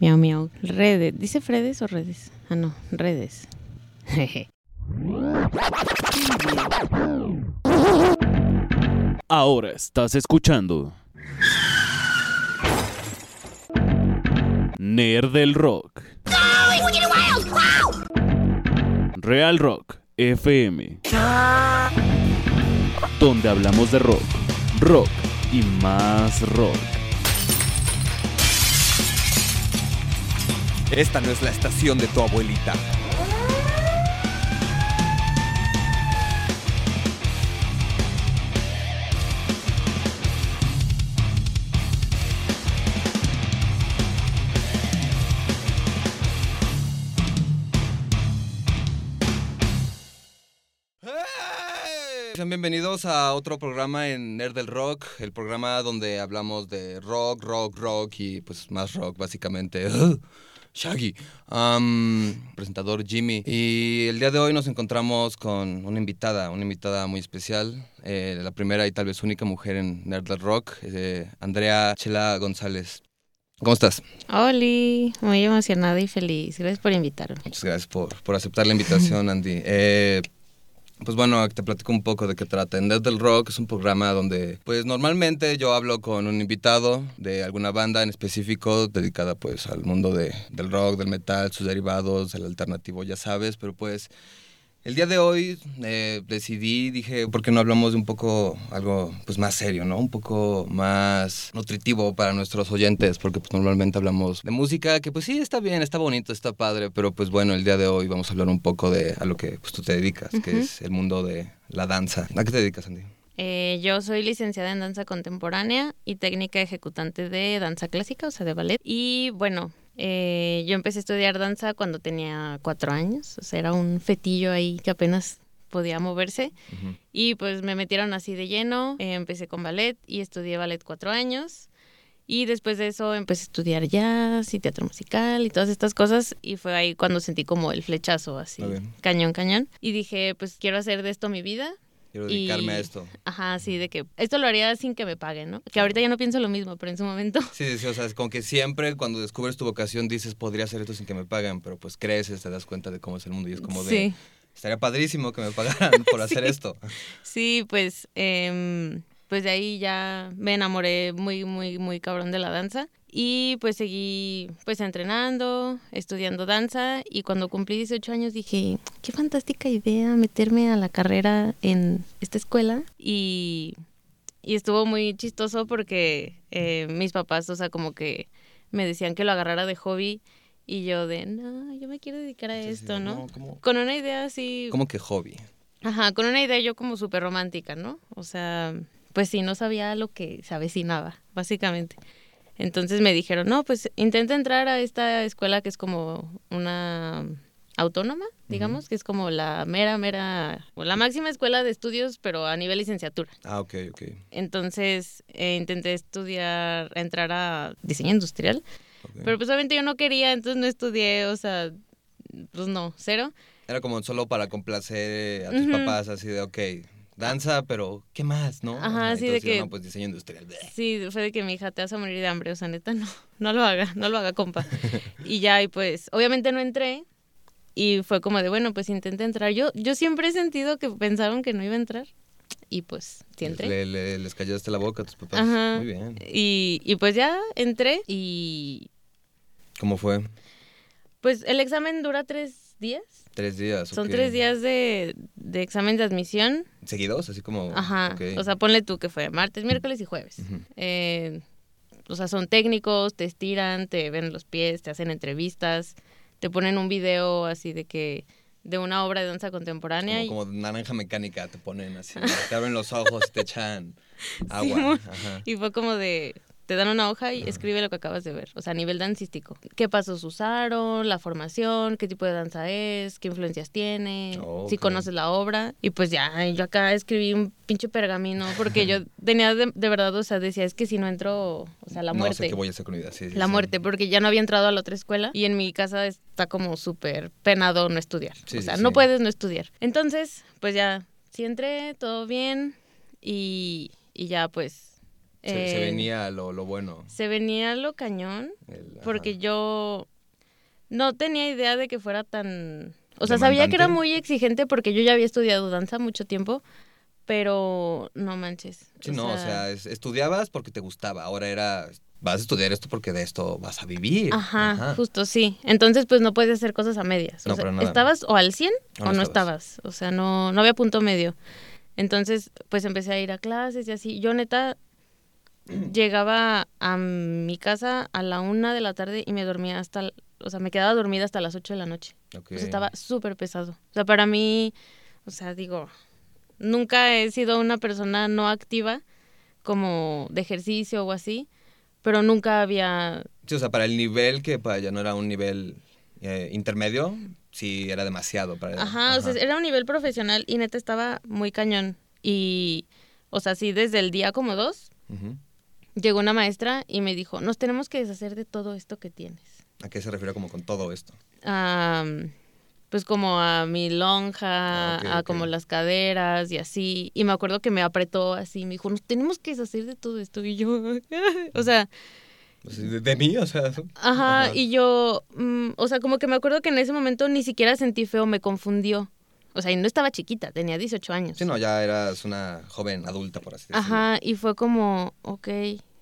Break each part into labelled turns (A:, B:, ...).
A: Miau, miau. Redes. ¿Dice Fredes o redes? Ah, no, redes.
B: Ahora estás escuchando. Nerd del Rock. Real Rock FM. Donde hablamos de rock, rock y más rock.
C: Esta no es la estación de tu abuelita. Sean bienvenidos a otro programa en Nerd del Rock, el programa donde hablamos de rock, rock, rock y pues más rock básicamente. Shaggy, presentador Jimmy. Y el día de hoy nos encontramos con una invitada, una invitada muy especial, eh, la primera y tal vez única mujer en Nerd del Rock, eh, Andrea Chela González. ¿Cómo estás?
A: Oli, muy emocionada y feliz. Gracias por invitarme.
C: Muchas gracias por, por aceptar la invitación, Andy. Eh, pues bueno, te platico un poco de qué trata. En Dead del Rock es un programa donde, pues normalmente yo hablo con un invitado de alguna banda en específico dedicada pues al mundo de, del rock, del metal, sus derivados, del alternativo, ya sabes, pero pues el día de hoy eh, decidí, dije, ¿por qué no hablamos de un poco algo pues más serio, ¿no? Un poco más nutritivo para nuestros oyentes, porque pues normalmente hablamos de música que pues sí está bien, está bonito, está padre, pero pues bueno, el día de hoy vamos a hablar un poco de a lo que pues tú te dedicas, que es el mundo de la danza. ¿A qué te dedicas, Andy?
A: Eh, yo soy licenciada en danza contemporánea y técnica ejecutante de danza clásica, o sea, de ballet. Y bueno, eh, yo empecé a estudiar danza cuando tenía cuatro años, o sea, era un fetillo ahí que apenas podía moverse.
C: Ujú.
A: Y pues me metieron así de lleno, eh, empecé con ballet y estudié ballet cuatro años. Y después de eso empecé a estudiar jazz y teatro musical y todas estas cosas. Y fue ahí cuando sentí como el flechazo así, cañón, cañón. Y dije, pues quiero hacer de esto mi vida.
C: Quiero dedicarme
A: Y-
C: a esto.
A: Ajá, sí, de que esto lo haría sin que me paguen, ¿no? Que ahorita ya no pienso lo mismo, pero en su momento.
C: Sí, sí, o sea, es como que siempre cuando descubres tu vocación dices, podría hacer esto sin que me paguen, pero pues creces, te das cuenta de cómo es el mundo y es como de,
A: Sí,
C: estaría padrísimo que me pagaran por hacer esto.
A: sí, pues, em, pues de ahí ya me enamoré muy, muy, muy cabrón de la danza. Y pues seguí pues entrenando, estudiando danza y cuando cumplí 18 años dije, qué fantástica idea meterme a la carrera en esta escuela y, y estuvo muy chistoso porque eh, mis papás, o sea, como que me decían que lo agarrara de hobby y yo de, no, yo me quiero dedicar a esto, ¿no?
C: ¿Cómo,
A: Con una idea así,
C: cómo que hobby?
A: ajá, con una idea yo como súper romántica, ¿no? O sea, pues sí, no sabía lo que se avecinaba, básicamente. Entonces me dijeron, no, pues intenta entrar a esta escuela que es como una autónoma, digamos, que es como la mera, mera, o la máxima escuela de estudios, pero a nivel licenciatura.
C: Ah, ok, ok.
A: Entonces eh, intenté estudiar, entrar a diseño industrial, pero pues obviamente yo no quería, entonces no estudié, o sea, pues no, cero.
C: Era como solo para complacer a tus papás, así de, ok, danza, pero ¿qué más, no?
A: Ajá, sí, de que-
C: No, pues diseño industrial.
A: Sí, fue de que mi hija te vas a morir de hambre, o sea, neta, no, no lo haga, no lo haga, compa. Y ya, y pues, obviamente no entré, y fue como de, bueno, pues intenté entrar. Yo, yo siempre he sentido que pensaron que no iba a entrar, y pues, sí entré.
C: Le- le- les callaste la boca a tus papás.
A: Ajá.
C: Muy bien.
A: Y, y pues ya entré, y
C: ¿Cómo fue?
A: pues el examen dura tres días.
C: Tres días.
A: Son tres días de, de examen de admisión.
C: ¿Seguidos? Así como...
A: Ajá. O sea, ponle tú que fue martes, miércoles y jueves. Eh, o sea, son técnicos, te estiran, te ven los pies, te hacen entrevistas, te ponen un video así de que de una obra de danza contemporánea.
C: Como,
A: y-
C: como naranja mecánica, te ponen así, te abren los ojos, te echan agua. Ajá.
A: Y fue como de, te dan una hoja y escribe lo que acabas de ver, o sea, a nivel dancístico. ¿Qué pasos usaron? La formación, qué tipo de danza es, qué influencias tiene,
C: Oh,
A: si conoces la obra. Y pues ya, yo acá escribí un pinche pergamino porque yo tenía de, de verdad, o sea, decía, es que si no entro, o sea, la
C: No
A: muerte.
C: sé qué voy a hacer con mi vida. Sí, sí,
A: la
C: sí.
A: muerte, porque ya no había entrado a la otra escuela y en mi casa está como súper penado no estudiar. O sea, no puedes no estudiar. Entonces, pues ya, sí entré, todo bien y, y ya pues
C: Se, se
A: Eh,
C: venía lo, lo bueno.
A: Se venía lo cañón,
C: el- ajá.
A: porque yo no tenía idea de que fuera tan... O sea, sabía que era muy exigente porque yo ya había estudiado danza mucho tiempo, pero no manches.
C: Sí, no, o sea, es- estudiabas porque te gustaba. Ahora era, vas a estudiar esto porque de esto vas a vivir.
A: Ajá, justo sí. Entonces, pues no puedes hacer cosas a medias. O
C: No,
A: sea,
C: para nada.
A: estabas o al 100
C: O no, estabas.
A: estabas. O sea, no, no había punto medio. Entonces, pues empecé a ir a clases y así. Yo neta llegaba a mi casa a la una de la tarde y me dormía hasta, o sea, me quedaba dormida hasta las 8 de la noche.
C: Ok.
A: O sea, estaba súper pesado. O sea, para mí, o sea, digo, nunca he sido una persona no activa como de ejercicio o así, pero nunca había
C: Sí, o sea, para el nivel que para ya no era un nivel eh, intermedio, sí era demasiado para
A: Ajá, o sea, era un nivel profesional y neta estaba muy cañón. Y, o sea, sí, desde el día como dos,
C: Ujú.
A: Llegó una maestra y me dijo, nos tenemos que deshacer de todo esto que tienes.
C: ¿A qué se refiere como con todo esto?
A: Pues como a mi lonja,
C: Ah,
A: a como las caderas y así. Y me acuerdo que me apretó así, me dijo, nos tenemos que deshacer de todo esto. Y yo, o sea,
C: sea, de, de mí, o sea.
A: ajá,
C: Ajá.
A: y yo, mm, o sea, como que me acuerdo que en ese momento ni siquiera sentí feo, me confundió. O sea, y no estaba chiquita, tenía 18 años.
C: Sí, no, ya eras una joven adulta, por así decirlo.
A: Ajá, y fue como, ok.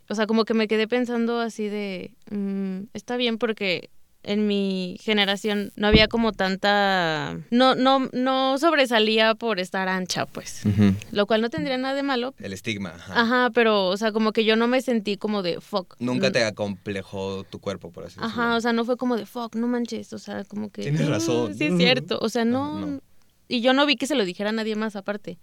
A: O sea, como que me quedé pensando así de, mm, está bien porque en mi generación no había como tanta, no, no, no sobresalía por estar ancha, pues. Lo cual no tendría nada de malo.
C: El estigma, ajá.
A: Ajá, pero, o sea, como que yo no me sentí como de, fuck.
C: Nunca
A: Mm,
C: te acomplejó tu cuerpo, por así decirlo.
A: Ajá, o sea, no fue como de, fuck, no manches, o sea, como que...
C: Tienes
A: "Ah,
C: razón".
A: Sí, es cierto, o sea, no. Y yo no vi que se lo dijera a nadie más aparte.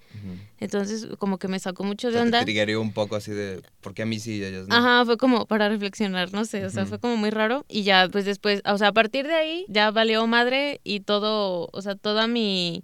A: Entonces, como que me sacó mucho
C: O
A: de onda.
C: te un poco así de, ¿por qué a mí sí y a ellas no?
A: Ajá, fue como para reflexionar, no sé, o sea, fue como muy raro. Y ya, pues después, o sea, a partir de ahí ya valió madre y todo, o sea, toda mi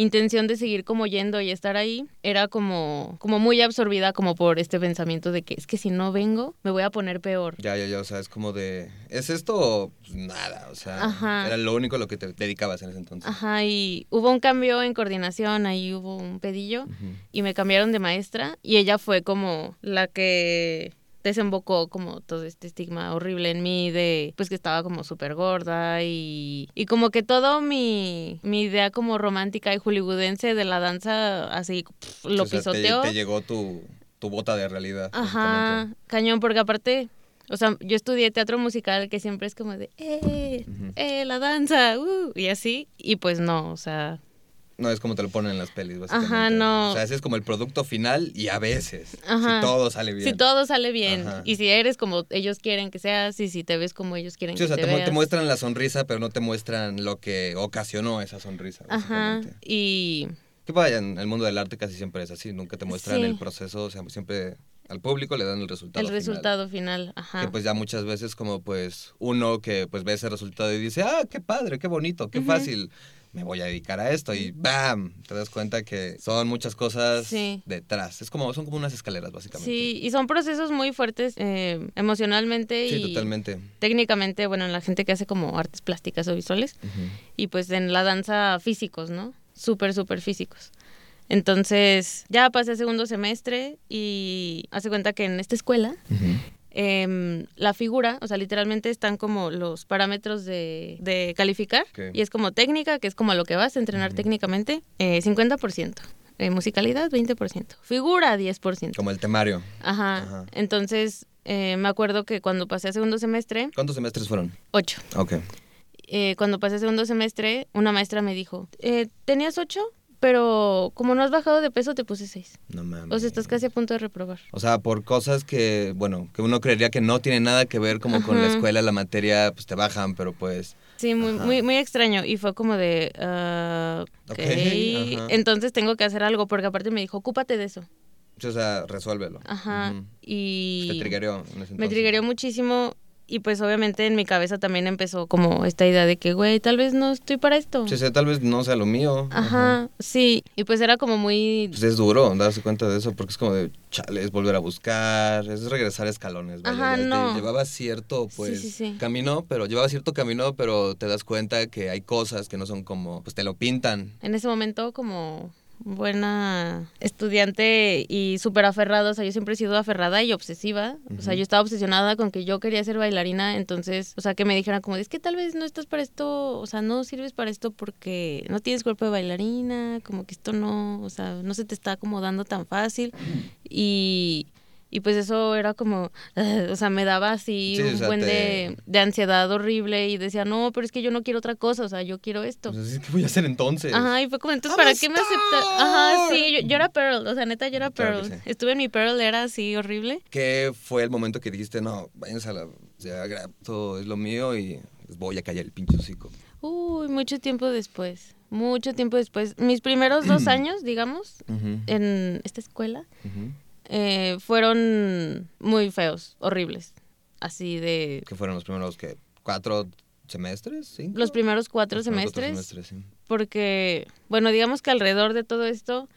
A: intención de seguir como yendo y estar ahí era como, como muy absorbida como por este pensamiento de que es que si no vengo me voy a poner peor.
C: Ya, ya, ya, o sea, es como de, ¿es esto pues, nada? O sea,
A: Ajá.
C: era lo único a lo que te dedicabas en ese entonces.
A: Ajá, y hubo un cambio en coordinación, ahí hubo un pedillo y me cambiaron de maestra y ella fue como la que desembocó como todo este estigma horrible en mí de pues que estaba como súper gorda y, y como que todo mi, mi idea como romántica y hollywoodense de la danza así lo
C: O sea, te-
A: pisoteó.
C: Te, llegó tu, tu bota de realidad.
A: Ajá, cañón, porque aparte, o sea, yo estudié teatro musical que siempre es como de, eh, eh, la danza, uh, y así, y pues no, o sea,
C: No es como te lo ponen en las pelis, básicamente.
A: Ajá, no.
C: O sea, ese es como el producto final y a veces,
A: Ajá.
C: si todo sale bien.
A: Si todo sale bien
C: Ajá.
A: y si eres como ellos quieren que seas y si te ves como ellos quieren
C: Sí, o sea,
A: que
C: te,
A: te,
C: mu-
A: veas.
C: te muestran la sonrisa, pero no te muestran lo que ocasionó esa sonrisa.
A: Ajá.
C: básicamente.
A: Y
C: Que vaya, en el mundo del arte casi siempre es así, nunca te muestran
A: Sí.
C: el proceso, o sea, siempre al público le dan el resultado.
A: el
C: final.
A: resultado final, ajá.
C: Que pues ya muchas veces como pues uno que pues ve ese resultado y dice, ah, qué padre, qué bonito, qué fácil, me voy a dedicar a esto y ¡bam! Te das cuenta que son muchas cosas
A: Sí.
C: detrás. Es como, son como unas escaleras básicamente.
A: Sí, y son procesos muy fuertes eh, emocionalmente
C: Sí,
A: y
C: totalmente.
A: técnicamente, bueno, en la gente que hace como artes plásticas o visuales y pues en la danza físicos, ¿no? Súper, súper físicos. Entonces, ya pasé segundo semestre y hace cuenta que en esta escuela em, la figura, o sea, literalmente están como los parámetros de, de calificar. Y es como técnica, que es como a lo que vas a entrenar técnicamente, eh, 50%. Eh, musicalidad, 20%. Figura, 10%.
C: Como el temario.
A: Ajá.
C: Ajá.
A: Entonces, eh, me acuerdo que cuando pasé a segundo semestre,
C: ¿Cuántos semestres fueron?
A: 8.
C: Ok.
A: Eh, cuando pasé a segundo semestre, una maestra me dijo, eh, tenías 8, pero como no has bajado de peso, te puse 6.
C: No mames.
A: O sea, estás casi a punto de reprobar.
C: O sea, por cosas que, bueno, que uno creería que no tienen nada que ver como con la escuela, la materia, pues te bajan, pero pues...
A: Sí, muy,
C: Ajá.
A: muy, muy extraño. Y fue como de, ah, ok.
C: Ok, ajá.
A: Entonces tengo que hacer algo, porque aparte me dijo, ocúpate de eso.
C: O sea, resuélvelo.
A: Ajá. Y
C: Te triggereó en ese
A: me triggeró muchísimo. Y pues obviamente en mi cabeza también empezó como esta idea de que, güey, tal vez no estoy para esto.
C: Sí, sí, tal vez no sea lo mío.
A: Ajá, sí. Y pues era como muy...
C: Pues es duro darse cuenta de eso, porque es como de, chale, es volver a buscar, es regresar escalones. vaya,
A: Ajá,
C: ya te-
A: no.
C: Llevaba cierto, pues,
A: sí, sí.
C: camino, pero llevaba cierto camino, pero te das cuenta que hay cosas que no son como, pues te lo pintan.
A: En ese momento como buena estudiante y súper aferrada. O sea, yo siempre he sido aferrada y obsesiva. O sea, yo estaba obsesionada con que yo quería ser bailarina. Entonces, o sea, que me dijeran como, es que tal vez no estás para esto, o sea, no sirves para esto porque no tienes cuerpo de bailarina, como que esto no, o sea, no se te está acomodando tan fácil. Y y pues eso era como, o sea, me daba así
C: Sí, o
A: un
C: sea,
A: buen
C: te-
A: de, de ansiedad horrible y decía, no, pero es que yo no quiero otra cosa, o sea, yo quiero esto.
C: Pues, ¿qué voy a hacer entonces?
A: Ajá, y fue como, entonces, ¿para qué me aceptas? Ajá, sí, yo, yo era Pearl, o sea, neta, yo era
C: Claro
A: Pearl.
C: sí.
A: Estuve en mi Pearl, era así horrible.
C: ¿Qué fue el momento que dijiste, no, váyanse a la... Ya, esto es lo mío y les voy a callar el pinche hocico?
A: Uy, mucho tiempo después, mucho tiempo después. Mis primeros dos años, digamos, en esta escuela,
C: ujú.
A: Eh, fueron muy feos, horribles. Así de
C: ¿Qué fueron los primeros, que ¿Cuatro semestres? ¿Cinco?
A: los primeros cuatro
C: Los primeros cuatro
A: semestres.
C: semestres, sí.
A: porque, bueno, digamos que alrededor de todo esto,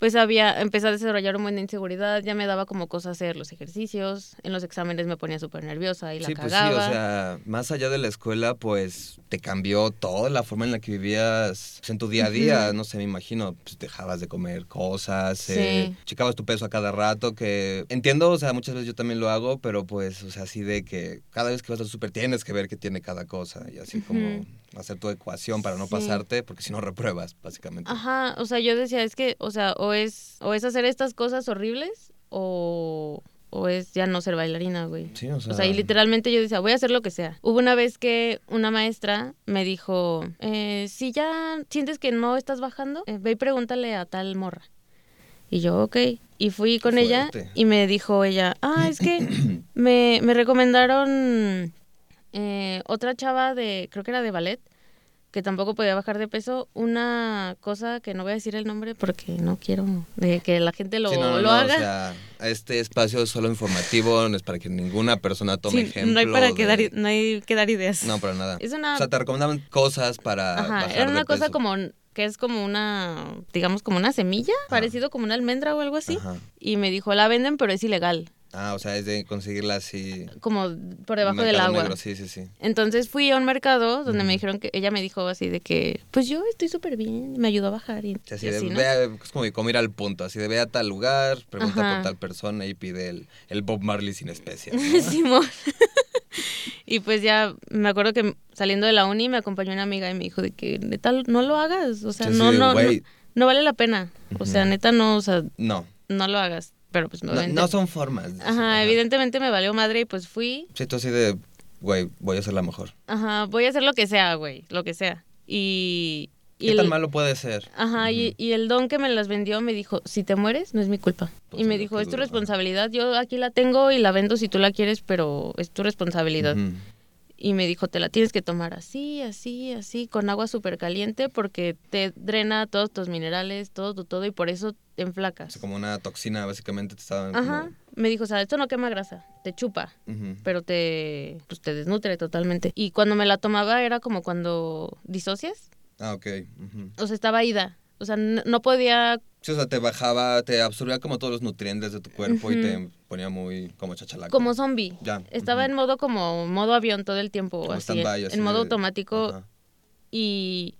A: pues había, empecé a desarrollar un buen de inseguridad, ya me daba como cosa hacer los ejercicios, en los exámenes me ponía súper nerviosa y la
C: Sí, pues sí,
A: cagaba.
C: o sea, más allá de la escuela, pues te cambió toda la forma en la que vivías pues, en tu día a día. No sé, me imagino, pues dejabas de comer cosas,
A: Sí.
C: eh, checabas tu peso a cada rato, que entiendo, o sea, muchas veces yo también lo hago, pero pues, o sea, así de que cada vez que vas al súper tienes que ver qué tiene cada cosa y así como hacer tu ecuación para no
A: Sí.
C: pasarte, porque si no repruebas, básicamente.
A: Ajá, o sea, yo decía, es que, o sea, o es, o es hacer estas cosas horribles, o, o es ya no ser bailarina, güey.
C: Sí, o sea,
A: O sea, y literalmente yo decía, voy a hacer lo que sea. Hubo una vez que una maestra me dijo, eh, si ya sientes que no estás bajando, eh, ve y pregúntale a tal morra. Y yo, ok. Y fui con ella y me dijo ella, ah, es que me, me recomendaron eh, otra chava de, creo que era de ballet, que tampoco podía bajar de peso, una cosa que no voy a decir el nombre porque no quiero de que la gente lo,
C: Sí, no, no,
A: lo
C: no,
A: haga.
C: O sea, este espacio es solo informativo, no es para que ninguna persona tome
A: Sí,
C: ejemplo.
A: no hay para que
C: de-
A: dar, i- no hay que dar ideas.
C: No, para nada.
A: Es una
C: O sea, te recomendaban cosas para
A: Ajá,
C: bajar
A: era
C: de
A: una cosa
C: peso.
A: como que es como una, digamos como una semilla, parecido como una almendra o algo así.
C: Ajá.
A: Y me dijo, la venden, pero es ilegal,
C: Ah, o sea, es de conseguirla así.
A: como por debajo del agua.
C: negro, Sí, sí, sí.
A: Entonces fui a un mercado donde me dijeron que ella me dijo así de que, pues yo estoy súper bien, me ayudó a bajar y,
C: Sí, así
A: y
C: de,
A: así, ¿no?
C: es como, como ir al punto, así de ve a tal lugar, pregunta
A: Ajá.
C: por tal persona y pide el, el Bob Marley sin especias. ¿no?
A: Simón. y pues ya me acuerdo que saliendo de la uni me acompañó una amiga y me dijo de que neta no lo hagas, o sea, no, no, no, no vale la pena. O sea, neta no, o sea,
C: No,
A: no lo hagas. Pero pues
C: no, son formas.
A: Ajá, evidentemente me valió madre y pues fui.
C: Sí, tú así de, güey, voy a ser la mejor.
A: Ajá, voy a hacer lo que sea, güey, lo que sea. Y... y
C: ¿Qué
A: el-
C: tan malo puede ser?
A: Ajá, y, y el don que me las vendió me dijo, si te mueres, no es mi culpa.
C: Pues
A: y me dijo, es tu responsabilidad, yo aquí la tengo y la vendo si tú la quieres, pero es tu responsabilidad. Y me dijo, te la tienes que tomar así, así, así, con agua súper caliente porque te drena todos tus minerales, todo tu todo y por eso te
C: O
A: enflacas.
C: sea, como una toxina, básicamente te estaban
A: Ajá,
C: como-
A: me dijo, o sea, esto no quema grasa, te chupa. Pero te, pues te desnutre totalmente. Y cuando me la tomaba era como cuando disocias,
C: Ah, ok.
A: o sea, estaba ida. O sea, no podía,
C: Sí, o sea, te bajaba, te absorbía como todos los nutrientes de tu cuerpo y
A: Ujú.
C: te ponía muy como chachalaco.
A: como zombie.
C: Ya.
A: Estaba en modo como modo avión todo el tiempo,
C: Como
A: así, en modo automático y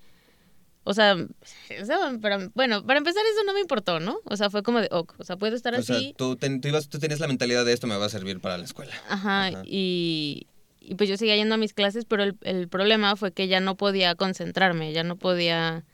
A: o sea, sea, para- bueno, para empezar eso no me importó, ¿no? O sea, fue como de, ok, o sea, puedo estar
C: O sea,
A: así,
C: tú, ten- tú, ibas, tú tenías la mentalidad de esto me va a servir para la escuela.
A: ajá,
C: Ajá.
A: y y pues yo seguía yendo a mis clases, pero el, el problema fue que ya no podía concentrarme, ya no podía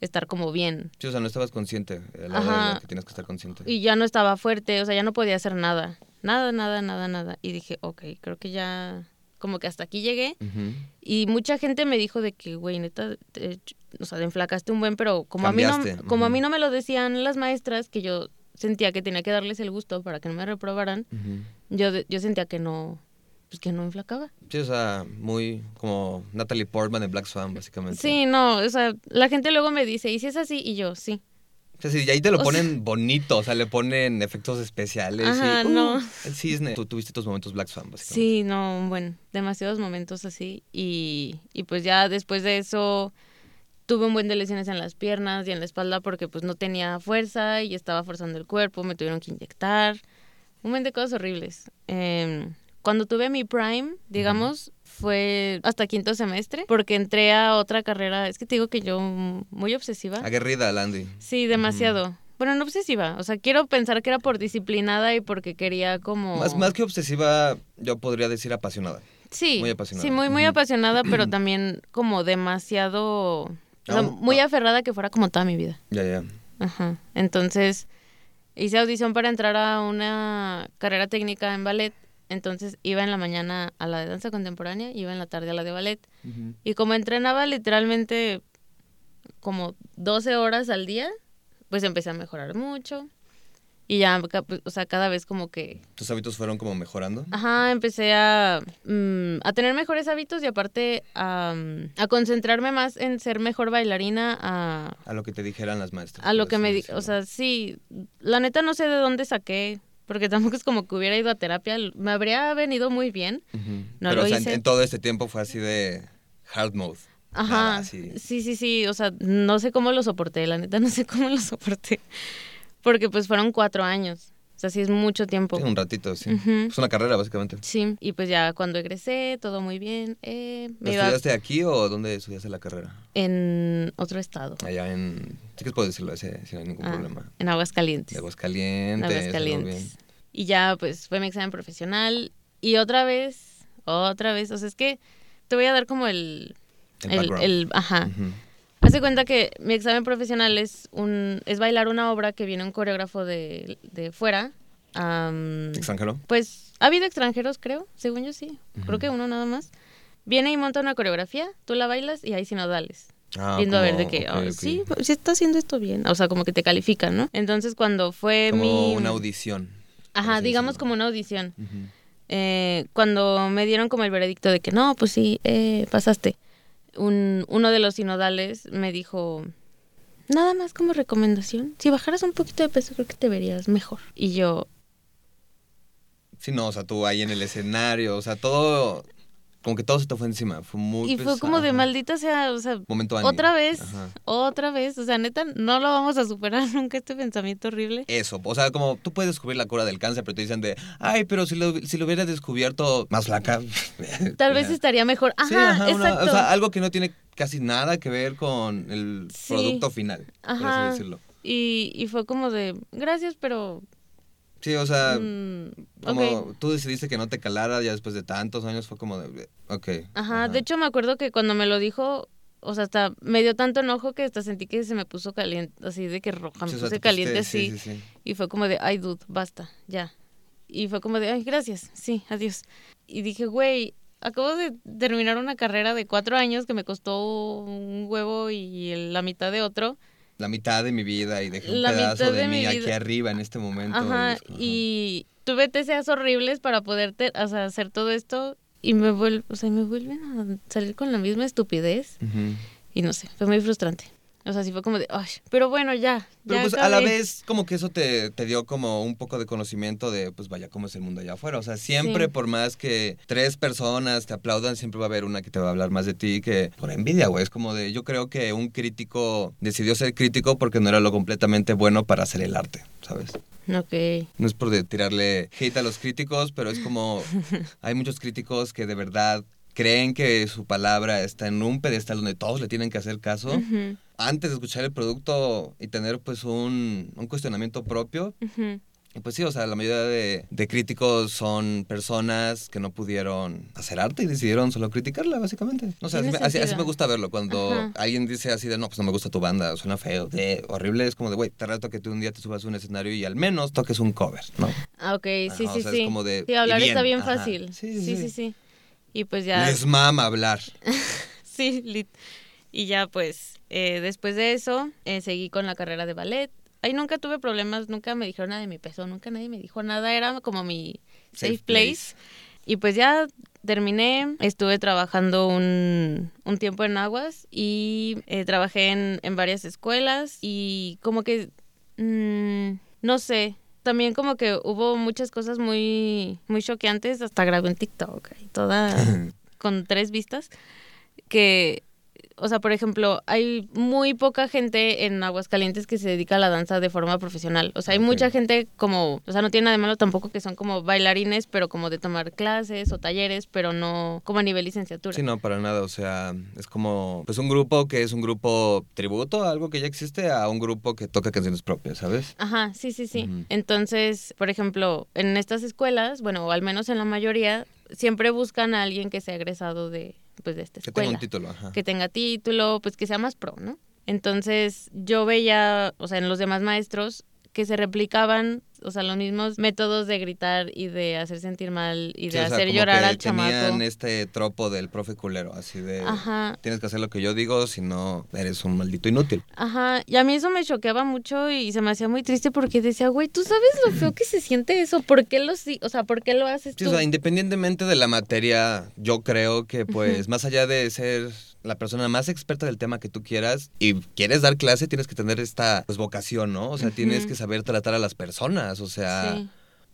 A: estar como bien.
C: Sí, o sea, no estabas consciente a la
A: Ajá.
C: la que tienes que estar consciente.
A: Y ya no estaba fuerte, o sea, ya no podía hacer nada. Nada, nada, nada, nada. Y dije, ok, creo que ya, como que hasta aquí llegué.
C: Ujú.
A: Y mucha gente me dijo de que, güey, neta, te- o sea, te enflacaste un buen, pero como a, mí
C: Cambiaste,
A: no, como a
C: ujú.
A: mí no me lo decían las maestras, que yo sentía que tenía que darles el gusto para que no me reprobaran,
C: Ujú.
A: yo, de- yo sentía que no, pues que no enflacaba.
C: Sí, o sea, muy como Natalie Portman de Black Swan, básicamente.
A: Sí, no, o sea, la gente luego me dice, ¿y si es así? Y yo, sí.
C: O sea, sí, y ahí te lo
A: O
C: ponen bonito, o sea, le ponen efectos especiales.
A: Ajá,
C: y, uh,
A: no.
C: El cisne. Tú tuviste tus momentos Black Swan, básicamente.
A: Sí, no, bueno, demasiados momentos así. Y, y pues ya después de eso tuve un buen de lesiones en las piernas y en la espalda porque pues no tenía fuerza y estaba forzando el cuerpo, me tuvieron que inyectar. Un buen de cosas horribles. Em, cuando tuve mi prime, digamos, fue hasta quinto semestre, porque entré a otra carrera, es que te digo que yo muy obsesiva.
C: Aguerrida, Landy.
A: Sí, demasiado. Bueno, no obsesiva, o sea, quiero pensar que era por disciplinada y porque quería como...
C: Más, más que obsesiva, yo podría decir apasionada.
A: Sí,
C: muy apasionada.
A: sí, muy, muy apasionada, pero también como demasiado... O sea,
C: Ah,
A: muy
C: ah.
A: aferrada que fuera como toda mi vida.
C: Ya, ya.
A: Ajá. Entonces, hice audición para entrar a una carrera técnica en ballet. Entonces, iba en la mañana a la de danza contemporánea, iba en la tarde a la de ballet. Y como entrenaba literalmente como 12 horas al día, pues empecé a mejorar mucho. Y ya, pues, o sea, cada vez como que,
C: ¿Tus hábitos fueron como mejorando?
A: ajá, empecé a, mm, a tener mejores hábitos y aparte a, mm, a concentrarme más en ser mejor bailarina, a,
C: A lo que te dijeran las maestras.
A: a lo que me...
C: decirlo.
A: O sea, sí, la neta no sé de dónde saqué, porque tampoco es como que hubiera ido a terapia, me habría venido muy bien. No
C: Pero
A: lo
C: o sea, en- todo este tiempo fue así de hard mode.
A: Ajá,
C: Nada, así.
A: sí, sí, sí, o sea, no sé cómo lo soporté, la neta no sé cómo lo soporté, porque pues fueron cuatro años, o sea, sí es mucho tiempo.
C: Sí, un ratito, sí.
A: Ujú.
C: Es una carrera, básicamente.
A: Sí, y pues ya cuando egresé, todo muy bien, eh,
C: ¿Lo
A: me iba
C: estudiaste aquí o dónde estudiaste la carrera?
A: en otro estado,
C: Allá en... Sí que puedo decirlo, ese, sin ningún
A: Ah,
C: problema.
A: en Aguascalientes.
C: De Aguascalientes.
A: Aguascalientes. Y ya, pues, fue mi examen profesional. Y otra vez, otra vez, o sea, es que te voy a dar como el...
C: El,
A: El, ajá. Hace cuenta que mi examen profesional es un es bailar una obra que viene un coreógrafo de, de fuera. am,
C: ¿Extranjero?
A: pues ha habido extranjeros, creo, según yo sí. Creo que uno nada más. Viene y monta una coreografía, tú la bailas y ahí sinodales.
C: Ah,
A: viendo a ver
C: como-
A: de que, oh,
C: ok.
A: sí, sí está haciendo esto bien. O sea, como que te califican, ¿no? Entonces cuando fue
C: Como
A: mi...
C: una audición.
A: Ajá, digamos
C: decirlo.
A: como una audición. Eh, cuando me dieron como el veredicto de que no, pues sí, eh, pasaste, un, uno de los sinodales me dijo, nada más como recomendación, si bajaras un poquito de peso creo que te verías mejor. Y yo,
C: Sí, no, o sea, tú ahí en el escenario, o sea, todo... Como que todo se te fue encima, fue muy
A: y fue como de maldita sea, o sea,
C: Momento
A: otra vez,
C: Ajá.
A: otra vez, o sea, neta, no lo vamos a superar nunca este pensamiento horrible.
C: Eso, o sea, como tú puedes descubrir la cura del cáncer, pero te dicen de, ay, pero si lo, si lo hubieras descubierto más flaca.
A: Tal vez estaría mejor. Ajá,
C: Sí, ajá, una-
A: exacto.
C: o sea, algo que no tiene casi nada que ver con el
A: Sí.
C: producto final, por
A: Ajá.
C: así decirlo.
A: y, y fue como de, gracias, pero...
C: Sí, o sea,
A: mm,
C: como
A: ok".
C: tú decidiste que no te calara ya después de tantos años, fue como de, ok.
A: Ajá, de hecho me acuerdo que cuando me lo dijo, o sea, hasta me dio tanto enojo que hasta sentí que se me puso caliente, así de que roja, me
C: Sí, o sea,
A: puse
C: te
A: caliente así.
C: sí, sí.
A: Y fue como de, ay, dude, basta, ya. Y fue como de, ay, gracias, sí, adiós. Y dije, güey, acabo de terminar una carrera de cuatro años que me costó un huevo y la mitad de otro.
C: La mitad de mi vida y dejé un
A: La
C: pedazo de,
A: de
C: mí aquí arriba en este momento.
A: Ajá,
C: es como,
A: y tuve TCAs horribles para poder te- o sea, hacer todo esto y me, vuel o sea, me vuelven a salir con la misma estupidez. Y no sé, fue muy frustrante. O sea, sí fue como de, ay, pero bueno, ya.
C: Pero
A: ya
C: pues a la
A: acabé".
C: vez como que eso te, te dio como un poco de conocimiento de pues vaya cómo es el mundo allá afuera. O sea, siempre
A: Sí.
C: por más que tres personas te aplaudan, siempre va a haber una que te va a hablar más de ti que por envidia, güey. Es como de yo creo que un crítico decidió ser crítico porque no era lo completamente bueno para hacer el arte, ¿sabes?
A: Ok.
C: No es por de tirarle hate a los críticos, pero es como hay muchos críticos que de verdad creen que su palabra está en un pedestal donde todos le tienen que hacer caso
A: Ujú,
C: antes de escuchar el producto y tener pues un, un cuestionamiento propio. Y pues sí, o sea, la mayoría de, de críticos son personas que no pudieron hacer arte y decidieron solo criticarla, básicamente. O sea, así, me- así- me gusta verlo. Cuando
A: Ajá.
C: alguien dice así de, no, pues no me gusta tu banda, suena feo, de horrible, es como de, güey, te reto que tú un día te subas a un escenario y al menos toques un cover, ¿no?
A: Ah, ok, sí,
C: Ajá,
A: sí,
C: o sea, es
A: sí.
C: como de,
A: sí, hablar
C: bien,
A: está bien
C: ajá.
A: fácil.
C: Sí,
A: Sí
C: sí,
A: sí,
C: sí.
A: sí, Y pues ya.
C: Les mama hablar.
A: Sí, lit. Y ya pues, eh, después de eso, eh, seguí con la carrera de ballet. Ahí nunca tuve problemas, nunca me dijeron nada de mi peso, nunca nadie me dijo nada, era como mi safe,
C: Safe
A: place.
C: place.
A: Y pues ya terminé, estuve trabajando un, un tiempo en Aguas y eh, trabajé en, en varias escuelas y como que, mm, no sé, también como que hubo muchas cosas muy, muy choqueantes, hasta grabé en TikTok y toda con tres vistas, que o sea, por ejemplo, hay muy poca gente en Aguascalientes que se dedica a la danza de forma profesional. O sea, hay mucha gente como, o sea, no tiene nada de malo tampoco que son como bailarines, pero como de tomar clases o talleres, pero no como a nivel licenciatura.
C: Sí, no, para nada. O sea, es como pues un grupo que es un grupo tributo a algo que ya existe a un grupo que toca canciones propias, ¿sabes?
A: Ajá, sí, sí, sí. Entonces, por ejemplo, en estas escuelas, bueno, o al menos en la mayoría, siempre buscan a alguien que sea egresado de, pues, de esta
C: Que
A: escuela.
C: tenga un título, ajá.
A: que tenga título, pues que sea más pro, ¿no? Entonces yo veía, o sea, en los demás maestros que se replicaban, o sea, los mismos métodos de gritar y de hacer sentir mal y de
C: Sí, o sea,
A: hacer
C: como
A: llorar
C: que
A: al chamaco.
C: Tenían este tropo del profe culero, así de
A: Ajá,
C: tienes que hacer lo que yo digo, si no eres un maldito inútil.
A: ajá. Y a mí eso me choqueaba mucho y se me hacía muy triste porque decía, güey, ¿tú sabes lo feo que se siente eso? ¿Por qué lo, o sea, ¿por qué lo haces
C: Sí,
A: tú?
C: o sea, independientemente de la materia, yo creo que pues más allá de ser la persona más experta del tema que tú quieras y quieres dar clase, tienes que tener esta pues, vocación, ¿no? O sea, tienes que saber tratar a las personas, o sea,
A: Sí.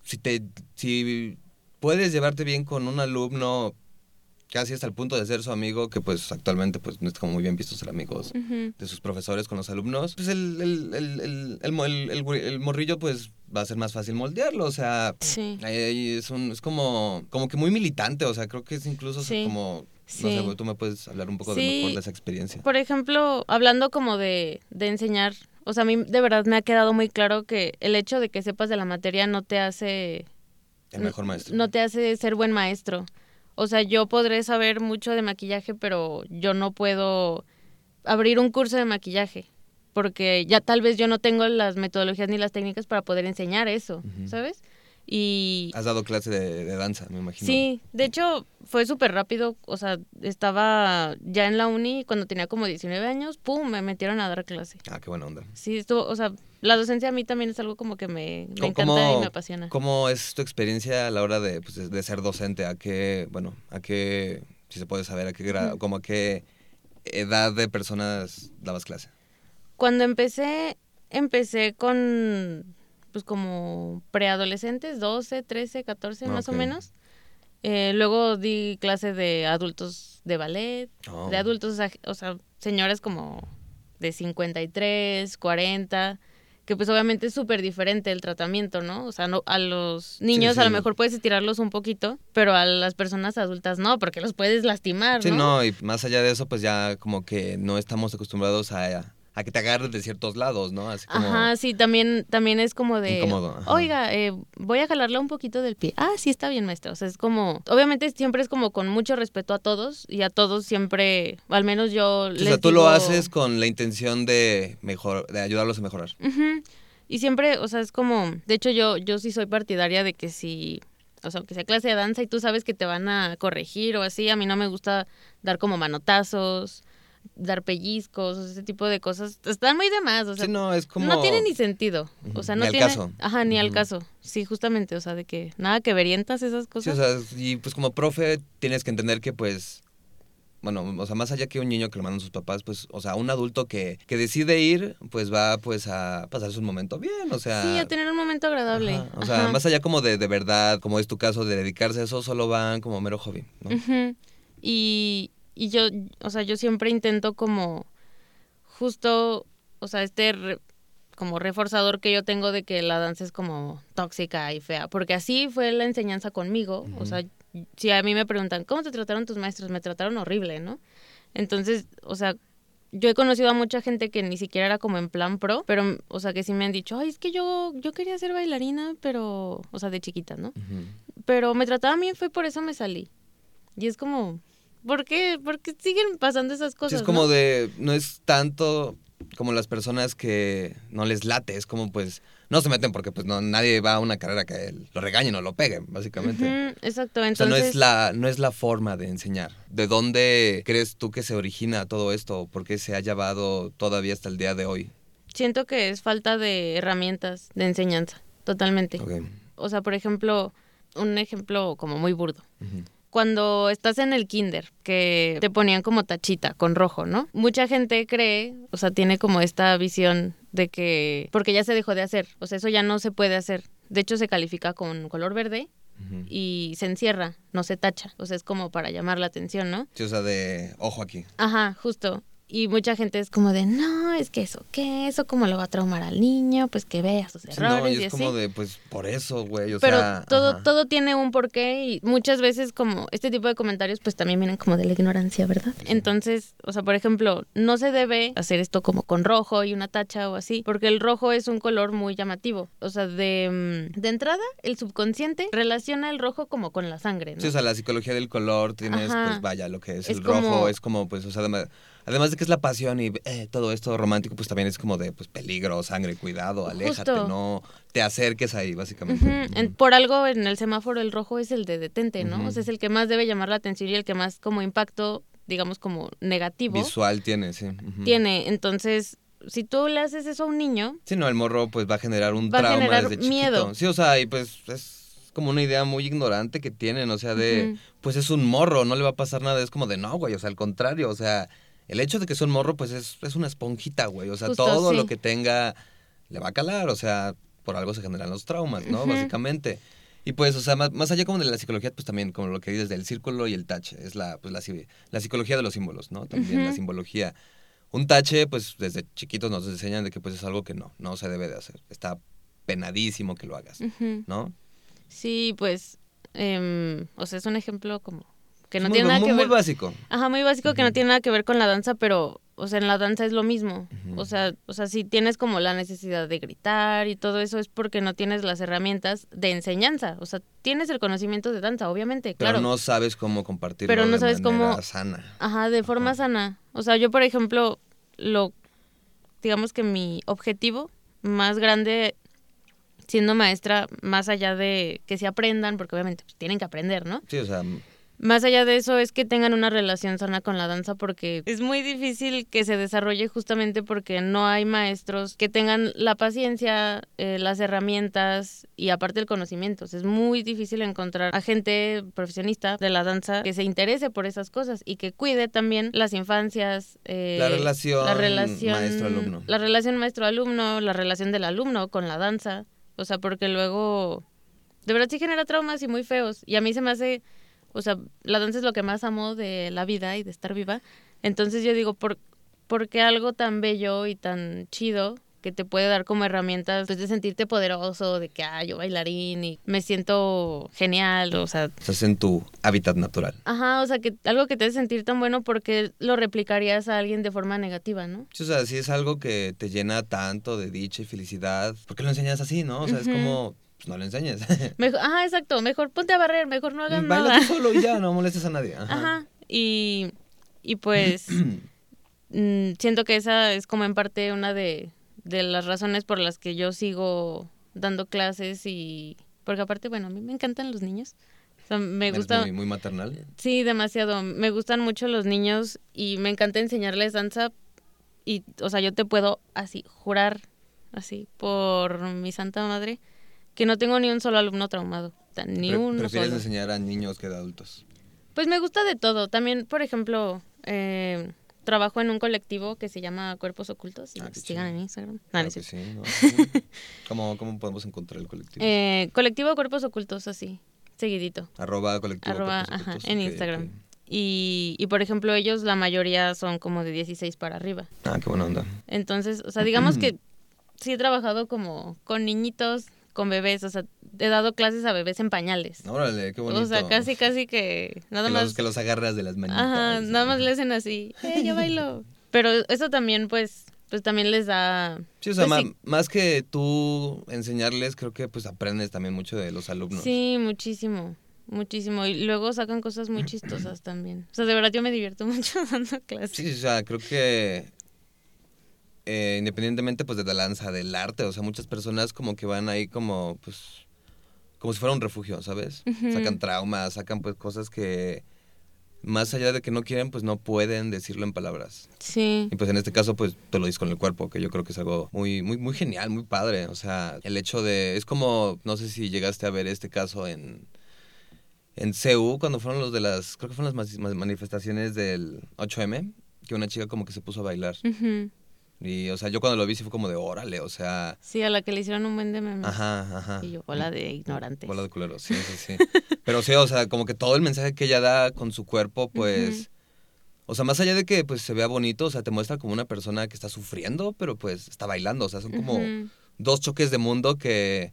C: si te si puedes llevarte bien con un alumno casi hasta el punto de ser su amigo, que pues actualmente pues no es como muy bien visto ser amigos de sus profesores con los alumnos, pues el, el, el, el, el morrillo pues va a ser más fácil moldearlo, o sea,
A: Sí.
C: es, un, es como, como que muy militante, o sea, creo que es incluso
A: Sí.
C: como,
A: Sí.
C: no sé, tú me puedes hablar un poco de, mejor de esa experiencia.
A: Por ejemplo, hablando como de, de enseñar, o sea, a mí de verdad me ha quedado muy claro que el hecho de que sepas de la materia no te hace
C: El mejor maestro.
A: no te hace ser buen maestro. O sea, yo podré saber mucho de maquillaje, pero yo no puedo abrir un curso de maquillaje, porque ya tal vez yo no tengo las metodologías ni las técnicas para poder enseñar eso. ¿sabes? Y
C: Has dado clase de, de danza, me imagino.
A: sí, de hecho fue súper rápido, o sea, estaba ya en la uni cuando tenía como 19 años, ¡pum!, me metieron a dar clase.
C: Ah, qué buena onda.
A: Sí, estuvo, o sea, la docencia a mí también es algo como que me, me
C: ¿Cómo-
A: encanta y me apasiona.
C: ¿Cómo es tu experiencia a la hora de, pues, de- de ser docente? ¿A qué, bueno, a qué, si se puede saber, a qué grado, como a qué edad de personas dabas clase?
A: Cuando empecé, empecé con, pues como preadolescentes, 12, 13, 14 más o menos. Eh, luego di clase de adultos de ballet,
C: Oh.
A: de adultos, o sea, señoras como de 53, 40, que pues obviamente es súper diferente el tratamiento, ¿no? O sea, no, a los niños a lo
C: sí.
A: mejor puedes estirarlos un poquito, pero a las personas adultas no, porque los puedes lastimar,
C: Sí,
A: ¿no?
C: no, y más allá de eso, pues ya como que no estamos acostumbrados a, a que te agarres de ciertos lados, ¿no? Así como...
A: Ajá, sí, también, también es como de,
C: Incómodo,
A: oiga, eh, voy a jalarle un poquito del pie. Ah, sí, está bien, maestra. O sea, es como, obviamente siempre es como con mucho respeto a todos y a todos siempre, al menos yo les
C: o sea, tú lo haces con la intención de mejor, de ayudarlos a mejorar.
A: Ujú. Y siempre, o sea, es como, de hecho yo, yo sí soy partidaria de que si, o sea, aunque sea clase de danza y tú sabes que te van a corregir o así, a mí no me gusta dar como manotazos, dar pellizcos, ese tipo de cosas. Están muy de más, o sea,
C: sí, no, es como...
A: no tiene ni sentido. O sea,
C: ni
A: no
C: al
A: tiene.
C: caso.
A: Ajá, ni al caso. Sí, justamente. O sea, de que nada que verientas esas
C: Sí,
A: cosas.
C: o sea, y pues como profe tienes que entender que pues, bueno, o sea, más allá que un niño que lo mandan sus papás, pues, o sea, un adulto que, que decide ir, pues va pues a pasarse un momento bien, o sea...
A: sí, a tener un momento agradable.
C: ajá, o sea,
A: Ajá.
C: más allá como de, de verdad, como es tu caso, de dedicarse a eso, solo van como mero hobby, ¿no?
A: Ujú. Y, y yo, o sea, yo siempre intento como justo, o sea, este re- como reforzador que yo tengo de que la danza es como tóxica y fea, porque así fue la enseñanza conmigo, o sea, si a mí me preguntan, ¿cómo te trataron tus maestros? Me trataron horrible, ¿no? Entonces, o sea, yo he conocido a mucha gente que ni siquiera era como en plan pro, pero, o sea, que sí me han dicho, ay, es que yo, yo quería ser bailarina, pero, o sea, de chiquita, ¿no? Pero me trataban bien, fue por eso me salí. Y es como, ¿por qué? ¿Por qué siguen pasando esas
C: Sí,
A: cosas?
C: es como
A: no?
C: de, no es tanto como las personas que no les late, es como pues, no se meten porque pues no, nadie va a una carrera que lo regañen o lo peguen, básicamente.
A: Ujú, exacto,
C: O sea,
A: entonces...
C: no es, la, no es la forma de enseñar. ¿De dónde crees tú que se origina todo esto? ¿Por qué se ha llevado todavía hasta el día de hoy?
A: Siento que es falta de herramientas de enseñanza, totalmente.
C: Ok.
A: O sea, por ejemplo, un ejemplo como muy burdo.
C: Ujú.
A: Cuando estás en el kinder, que te ponían como tachita con rojo, ¿no? Mucha gente cree, o sea, tiene como esta visión de que, porque ya se dejó de hacer, o sea, eso ya no se puede hacer. De hecho, se califica con color verde y se encierra, no se tacha. O sea, es como para llamar la atención, ¿no?
C: Sí, o sea, de ojo aquí.
A: Ajá, justo. Y mucha gente es como de, no, es que eso, ¿qué? ¿Eso cómo lo va a traumar al niño? Pues que vea sus errores
C: no, y
A: y,
C: es
A: así.
C: como de, pues, por eso, güey, o
A: Pero
C: sea...
A: todo,
C: ajá.
A: todo tiene un porqué y muchas veces como este tipo de comentarios pues también vienen como de la ignorancia, ¿verdad? Entonces, o sea, por ejemplo, no se debe hacer esto como con rojo y una tacha o así, porque el rojo es un color muy llamativo. O sea, de, mm, de entrada, el subconsciente relaciona el rojo como con la sangre, ¿no?
C: Sí, o sea, la psicología del color tienes,
A: Ajá.
C: pues vaya, lo que es,
A: Es
C: el rojo, es como, pues, o sea, además, además de que es la pasión y eh, todo esto romántico, pues también es como de, pues, peligro, sangre, cuidado, aléjate,
A: Justo.
C: no te acerques ahí, básicamente.
A: Por algo en el semáforo el rojo es el de detente, ¿no? O sea, es el que más debe llamar la atención y el que más como impacto, digamos como negativo,
C: Visual tiene, sí.
A: tiene. Entonces, si tú le haces eso a un niño,
C: Sí, no, el morro, pues, va a generar un
A: Va a
C: trauma
A: generar
C: desde chiquito.
A: miedo.
C: Sí, o sea, y pues, es como una idea muy ignorante que tienen, o sea, de, pues, es un morro, no le va a pasar nada, es como de, no, güey, o sea, al contrario, o sea, el hecho de que sea un morro, pues, es, es una esponjita, güey, o sea,
A: Justo,
C: todo
A: sí.
C: lo que tenga le va a calar, o sea, por algo se generan los traumas, ¿no? Básicamente. Y pues, o sea, más, más allá como de la psicología, pues también como lo que dices del círculo y el tache, es la, pues, la, la psicología de los símbolos, ¿no? También la simbología. Un tache, pues desde chiquitos nos enseñan de que pues es algo que no, no se debe de hacer. Está penadísimo que lo hagas, ¿no?
A: sí, pues, em, o sea, es un ejemplo como que no
C: muy,
A: tiene nada
C: muy,
A: que
C: muy
A: ver.
C: básico.
A: Ajá, muy básico que no tiene nada que ver con la danza, pero, o sea, en la danza es lo mismo. O sea, o sea, si tienes como la necesidad de gritar y todo eso es porque no tienes las herramientas de enseñanza. O sea, tienes el conocimiento de danza, obviamente,
C: Pero
A: claro.
C: no sabes cómo compartirlo
A: Pero no
C: de
A: sabes cómo-
C: sana.
A: Ajá, de forma
C: Ajá.
A: sana. O sea, yo, por ejemplo, lo, digamos que mi objetivo más grande siendo maestra, más allá de que se aprendan, porque obviamente pues, tienen que aprender, ¿no?
C: Sí, o sea,
A: Más allá de eso es que tengan una relación sana con la danza porque es muy difícil que se desarrolle justamente porque no hay maestros que tengan la paciencia, eh, las herramientas y aparte el conocimiento. O sea, es muy difícil encontrar a gente profesionista de la danza que se interese por esas cosas y que cuide también las infancias. eh,
C: La relación
A: la relación
C: maestro-alumno.
A: La relación maestro-alumno, la relación del alumno con la danza. O sea, porque luego de verdad sí genera traumas y muy feos. Y a mí se me hace, o sea, la danza es lo que más amo de la vida y de estar viva. Entonces yo digo, ¿por, ¿por qué algo tan bello y tan chido que te puede dar como herramientas pues, de sentirte poderoso, de que, ah, yo bailarín y me siento genial, o sea,
C: estás en tu hábitat natural.
A: ajá, o sea, que algo que te hace sentir tan bueno porque lo replicarías a alguien de forma negativa, ¿no?
C: Sí, o sea, si es algo que te llena tanto de dicha y felicidad, ¿por qué lo enseñas así, no? O sea, es como, pues no lo enseñes.
A: Mejor, ajá, exacto, mejor ponte a barrer, mejor no hagas
C: Baila
A: nada.
C: tú solo y ya, no molestes a nadie. Ajá.
A: Ajá. Y, y pues mm, siento que esa es como en parte una de, de las razones por las que yo sigo dando clases y porque aparte, bueno, a mí me encantan los niños. O sea, me gusta...
C: Muy, muy maternal.
A: Sí, demasiado. Me gustan mucho los niños y me encanta enseñarles danza y, o sea, yo te puedo así jurar, así, por mi santa madre, que no tengo ni un solo alumno traumado. Ni
C: Pre-
A: uno
C: prefieres
A: solo.
C: enseñar a niños que de adultos.
A: Pues me gusta de todo. También, por ejemplo, eh, trabajo en un colectivo que se llama Cuerpos Ocultos.
C: Ah,
A: sigan en Instagram. No, no
C: Claro
A: es
C: que
A: cierto.
C: sí, ¿no? Sí. ¿Cómo, ¿Cómo podemos encontrar el colectivo?
A: Eh, colectivo Cuerpos Ocultos, así, seguidito.
C: arroba colectivo.
A: arroba,
C: Cuerpos
A: ajá,
C: Ocultos,
A: en Instagram. Y, y, por ejemplo, ellos, la mayoría son como de 16 para arriba.
C: Ah, qué buena onda.
A: Entonces, o sea, digamos que sí he trabajado como con niñitos, con bebés. O sea, he dado clases a bebés en pañales.
C: Órale, qué bonito.
A: O sea, casi, casi que nada
C: que
A: más...
C: Los, que los agarras de las manitas.
A: Ajá, nada más le hacen así, eh, yo bailo. Pero eso también, pues, pues también les da...
C: Sí, o sea,
A: pues
C: ma-
A: sí.
C: más que tú enseñarles, creo que pues aprendes también mucho de los alumnos.
A: Sí, muchísimo, muchísimo. Y luego sacan cosas muy chistosas también. O sea, de verdad yo me divierto mucho dando clases.
C: Sí, o sea, creo que eh, independientemente pues de la danza, del arte, o sea, muchas personas como que van ahí como pues como si fuera un refugio, ¿sabes? Sacan traumas, sacan pues cosas que más allá de que no quieren, pues no pueden decirlo en palabras.
A: Sí,
C: Y pues en este caso, pues te lo dices con el cuerpo, que yo creo que es algo muy, muy, muy genial, muy padre. O sea, el hecho de. Es como, no sé si llegaste a ver este caso en. En CEU, cuando fueron los de las. Creo que fueron las manifestaciones del 8M, que una chica como que se puso a bailar.
A: ujú.
C: Y, o sea, yo cuando lo vi sí fue como de órale, o sea.
A: sí, a la que le hicieron un buen de memes.
C: Ajá, ajá.
A: Y yo, bola de ignorantes.
C: Bola de culeros, sí, sí, sí. Pero sí, o sea, como que todo el mensaje que ella da con su cuerpo, pues. O sea, más allá de que pues se vea bonito, o sea, te muestra como una persona que está sufriendo, pero pues está bailando. O sea, son como dos choques de mundo que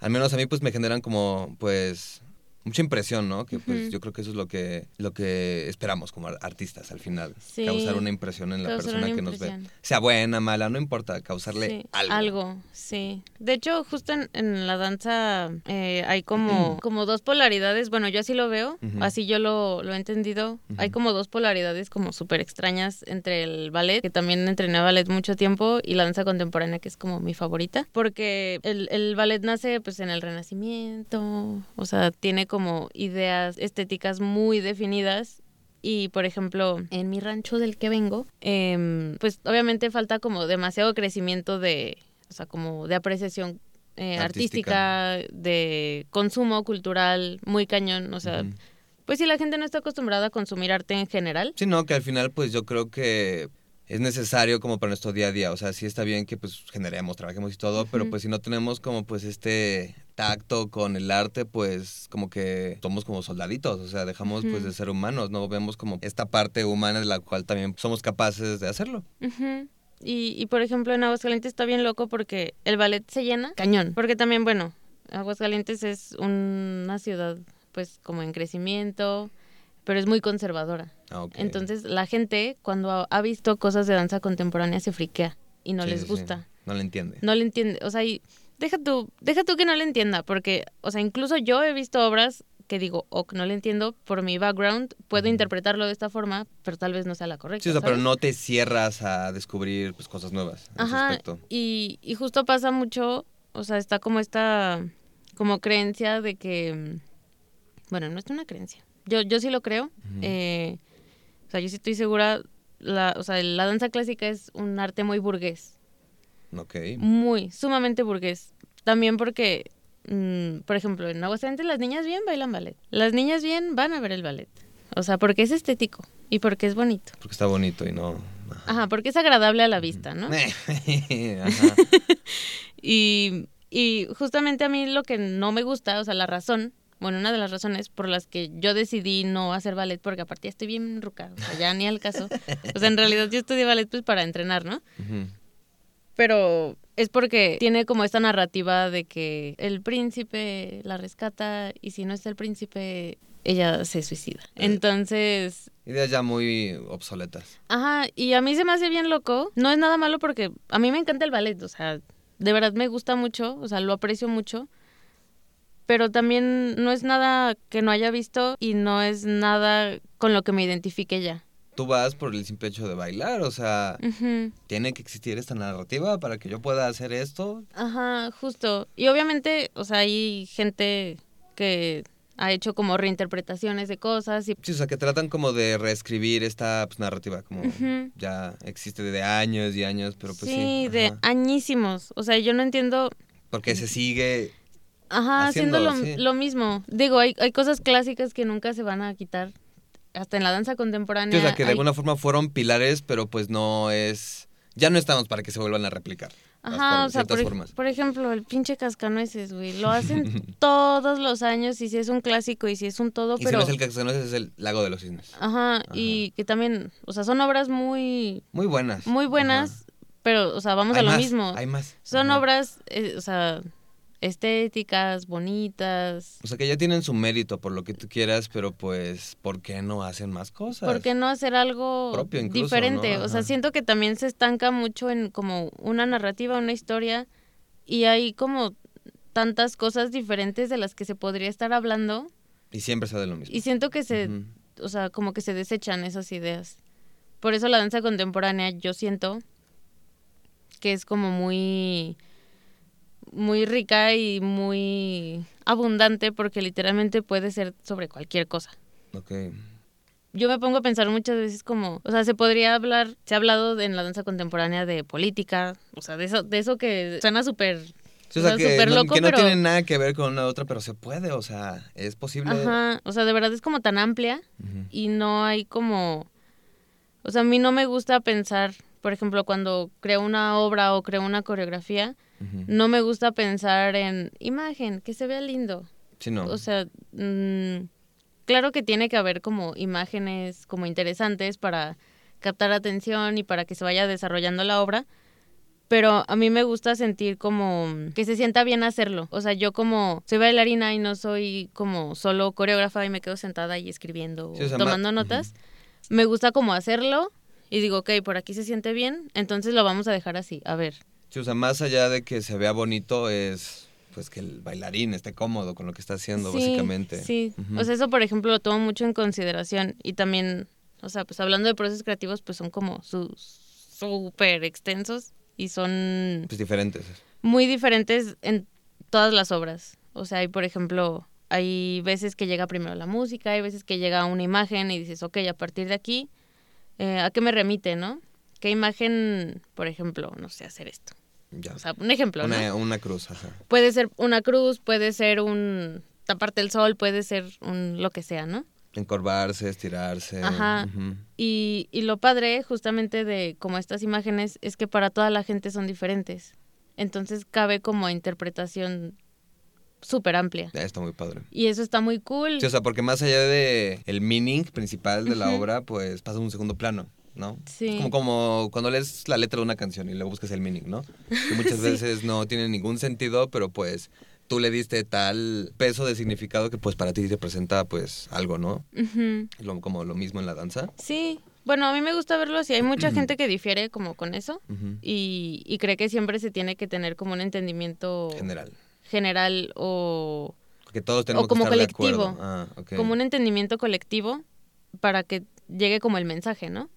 C: al menos a mí pues me generan como pues mucha impresión, ¿no? Que pues yo creo que eso es lo que lo que esperamos como ar- artistas al final,
A: Sí.
C: causar una impresión en la
A: Causar
C: persona que nos ve. Sea buena, mala, no importa, causarle
A: Sí,
C: algo.
A: sí. De hecho, justo en, en la danza eh, hay como, como dos polaridades. Bueno, yo así lo veo, así yo lo, lo he entendido. Hay como dos polaridades como súper extrañas entre el ballet, que también entrené ballet mucho tiempo, y la danza contemporánea, que es como mi favorita. Porque el, el ballet nace pues en el Renacimiento, o sea, tiene como ideas estéticas muy definidas y, por ejemplo, en mi rancho del que vengo, em, pues obviamente falta como demasiado crecimiento de, o sea, como de apreciación eh,
C: Artística.
A: artística. de consumo cultural, muy cañón. O sea, pues si la gente no está acostumbrada a consumir arte en general.
C: Sí, no, que al final pues yo creo que es necesario como para nuestro día a día, o sea, sí está bien que pues generemos, trabajemos y todo, pero pues si no tenemos como pues este tacto con el arte, pues como que somos como soldaditos, o sea, dejamos pues de ser humanos, no vemos como esta parte humana de la cual también somos capaces de hacerlo.
A: Ujú. Y, y por ejemplo, en Aguascalientes está bien loco porque el ballet se llena cañón. Porque también, bueno, Aguascalientes es una ciudad, pues, como en crecimiento, pero es muy conservadora.
C: Ah.
A: Entonces, la gente, cuando ha, visto cosas de danza contemporánea, se friquea y no
C: Sí,
A: les
C: sí.
A: gusta.
C: No le entiende.
A: No le entiende. O sea, y deja tú, deja tú que no le entienda, porque, o sea, incluso yo he visto obras que digo, ok, no le entiendo por mi background, puedo interpretarlo de esta forma, pero tal vez no sea la correcta.
C: Sí, o sea, pero no te cierras a descubrir pues cosas nuevas en ese
A: Ajá,
C: aspecto.
A: y, y justo pasa mucho, o sea, está como esta, como creencia de que, mm, bueno, no es una creencia, yo, yo sí lo creo, eh, o sea, yo sí estoy segura, la, o sea, la danza clásica es un arte muy burgués,
C: Ok.
A: muy, sumamente burgués, también porque, mm, por ejemplo, en Aguascalientes las niñas bien bailan ballet, las niñas bien van a ver el ballet, o sea, porque es estético y porque es bonito,
C: Porque está bonito y no...
A: ajá, porque es agradable a la vista, ¿no?
C: Ajá.
A: Y, y justamente a mí lo que no me gusta, o sea, la razón, bueno, una de las razones por las que yo decidí no hacer ballet, porque aparte ya estoy bien ruca, o sea, ya ni al caso. O sea, en realidad yo estudié ballet pues para entrenar, ¿no? Pero es porque tiene como esta narrativa de que el príncipe la rescata y si no está el príncipe, ella se suicida. Entonces,
C: Ideas ya muy obsoletas.
A: Ajá, y a mí se me hace bien loco. No es nada malo porque a mí me encanta el ballet, o sea, de verdad me gusta mucho, o sea, lo aprecio mucho. Pero también no es nada que no haya visto y no es nada con lo que me identifique ya.
C: Tú vas por el simple hecho de bailar, o sea, tiene que existir esta narrativa para que yo pueda hacer esto.
A: Ajá, justo. Y obviamente, o sea, hay gente que ha hecho como reinterpretaciones de cosas y
C: Sí, o sea, que tratan como de reescribir esta pues, narrativa, como ya existe desde años y años, pero pues sí.
A: sí, de añísimos. O sea, yo no entiendo
C: Porque se sigue.
A: Ajá, haciendo, lo,
C: sí.
A: lo mismo. Digo, hay, hay cosas clásicas que nunca se van a quitar. Hasta en la danza contemporánea.
C: O sea, que de
A: hay-
C: alguna forma fueron pilares, pero pues no es. Ya no estamos para que se vuelvan a replicar.
A: Ajá,
C: formas-
A: o sea, por,
C: formas.
A: por ejemplo, el pinche cascanueces, güey. Lo hacen todos los años y si es un clásico y si es un todo,
C: Y
A: pero...
C: si no es el Cascanueces, es el Lago de los Cisnes.
A: Ajá, y que también, o sea, son obras muy,
C: Muy buenas.
A: muy buenas,
C: Ajá.
A: pero, o sea, vamos a lo
C: más,
A: mismo.
C: Hay más.
A: Son
C: Ajá.
A: obras, eh, o sea, estéticas, bonitas.
C: O sea, que ya tienen su mérito por lo que tú quieras, pero pues, ¿por qué no hacen más cosas?
A: ¿Por qué no hacer algo
C: Propio incluso,
A: diferente?
C: ¿no?
A: O sea, siento que también se estanca mucho en como una narrativa, una historia, y hay como tantas cosas diferentes de las que se podría estar hablando,
C: Y siempre se de lo mismo.
A: y siento que se, o sea, como que se desechan esas ideas. Por eso la danza contemporánea yo siento que es como muy muy rica y muy abundante porque literalmente puede ser sobre cualquier cosa
C: Ok.
A: yo me pongo a pensar muchas veces como, o sea, se podría hablar, se ha hablado en la danza contemporánea de política, o sea, de eso, de eso que suena súper,
C: Sí, o
A: o
C: sea, que, no,
A: loco,
C: que no
A: pero,
C: tiene nada que ver con una otra, pero se puede, o sea, es posible.
A: ajá, o sea, de verdad es como tan amplia y no hay como, o sea, a mí no me gusta pensar, por ejemplo, cuando creo una obra o creo una coreografía, No me gusta pensar en imagen, que se vea lindo,
C: Sí, no.
A: o sea, mm, claro que tiene que haber como imágenes como interesantes para captar atención y para que se vaya desarrollando la obra, pero a mí me gusta sentir como que se sienta bien hacerlo. O sea, yo como soy bailarina y no soy como solo coreógrafa y me quedo sentada ahí escribiendo
C: Sí, o sea,
A: tomando
C: ma-
A: notas, me gusta como hacerlo y digo, ok, por aquí se siente bien, entonces lo vamos a dejar así, a ver.
C: Sí, o sea, más allá de que se vea bonito es pues que el bailarín esté cómodo con lo que está haciendo,
A: Sí,
C: básicamente.
A: Sí,
C: Ujú.
A: o sea, eso por ejemplo lo tomo mucho en consideración y también, o sea, pues hablando de procesos creativos, pues son como sus súper extensos y son
C: Pues diferentes.
A: muy diferentes en todas las obras. O sea, hay, por ejemplo, hay veces que llega primero la música, hay veces que llega una imagen y dices, ok, a partir de aquí, eh, ¿a qué me remite, no? ¿Qué imagen, por ejemplo, no sé, hacer esto?
C: Ya.
A: O sea, un ejemplo, ¿no?
C: una, una cruz, ajá.
A: Puede ser una cruz, puede ser un taparte el sol, puede ser un lo que sea, ¿no?
C: Encorvarse, estirarse.
A: Ajá. Y, y lo padre justamente de como estas imágenes es que para toda la gente son diferentes. Entonces cabe como interpretación súper amplia.
C: Ya está muy padre.
A: Y eso está muy cool.
C: Sí, o sea, porque más allá de el meaning principal de la obra, pues pasa a un segundo plano, ¿no?
A: Sí.
C: Como, como cuando lees la letra de una canción y luego buscas el meaning, ¿no? Que muchas veces no tiene ningún sentido, pero pues tú le diste tal peso de significado que pues para ti representa pues algo, ¿no? Lo- como lo mismo en la danza.
A: Sí. Bueno, a mí me gusta verlo así. Hay mucha gente que difiere como con eso y, y cree que siempre se tiene que tener como un entendimiento
C: General.
A: general o
C: Que todos tenemos
A: O como
C: que estar
A: colectivo.
C: Ah,
A: como un entendimiento colectivo para que llegue como el mensaje, ¿no?